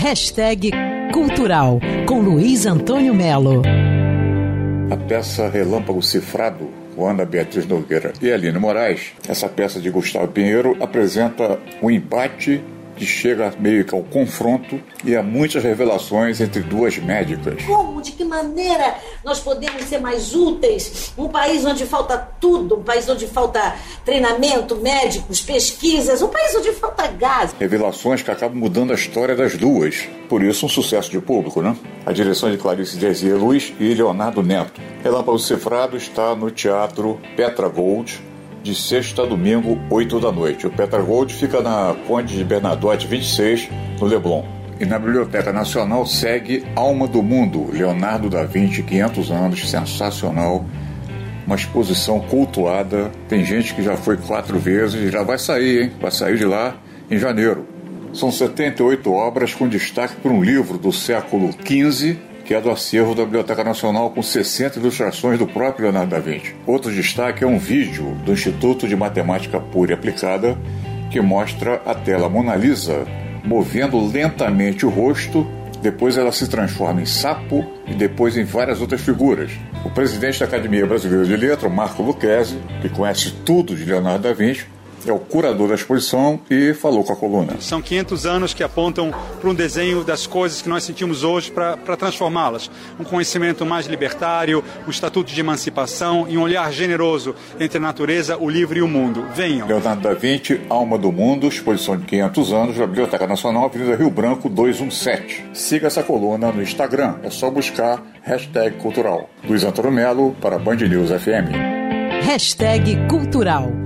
Hashtag Cultural, com Luiz Antônio Melo. A peça Relâmpago Cifrado, Ana Beatriz Nogueira e Aline Moraes, essa peça de Gustavo Pinheiro apresenta um empate que chega meio que ao confronto e a muitas revelações entre duas médicas. Como? De que maneira nós podemos ser mais úteis? Um país onde falta tudo, um país onde falta treinamento, médicos, pesquisas, um país onde falta gás. Revelações que acabam mudando a história das duas. Por isso, um sucesso de público, né? A direção de Clarice Desier Luiz e Leonardo Neto. Relâmpago Cifrado está no Teatro Petra Gold, de sexta a domingo, 8 da noite. O Petra Gold fica na Conde de Bernadotte 26, no Leblon. E na Biblioteca Nacional segue Alma do Mundo, Leonardo da Vinci, 500 anos, sensacional. Uma exposição cultuada. Tem gente que já foi quatro vezes e já vai sair, hein? Vai sair de lá em janeiro. São 78 obras com destaque para um livro do século XV que é do acervo da Biblioteca Nacional com 60 ilustrações do próprio Leonardo da Vinci. Outro destaque é um vídeo do Instituto de Matemática Pura e Aplicada que mostra a tela Mona Lisa movendo lentamente o rosto, depois ela se transforma em sapo e depois em várias outras figuras. O presidente da Academia Brasileira de Letras, Marco Lucchesi, que conhece tudo de Leonardo da Vinci, é o curador da exposição e falou com a coluna. São 500 anos que apontam para um desenho das coisas que nós sentimos hoje para transformá-las. Um conhecimento mais libertário, o estatuto de emancipação e um olhar generoso entre a natureza, o livro e o mundo. Venham. Leonardo da Vinci, Alma do Mundo, exposição de 500 anos da Biblioteca Nacional, Avenida Rio Branco 217. Siga essa coluna no Instagram, é só buscar hashtag cultural. Luiz Antônio Melo para Band News FM. Hashtag Cultural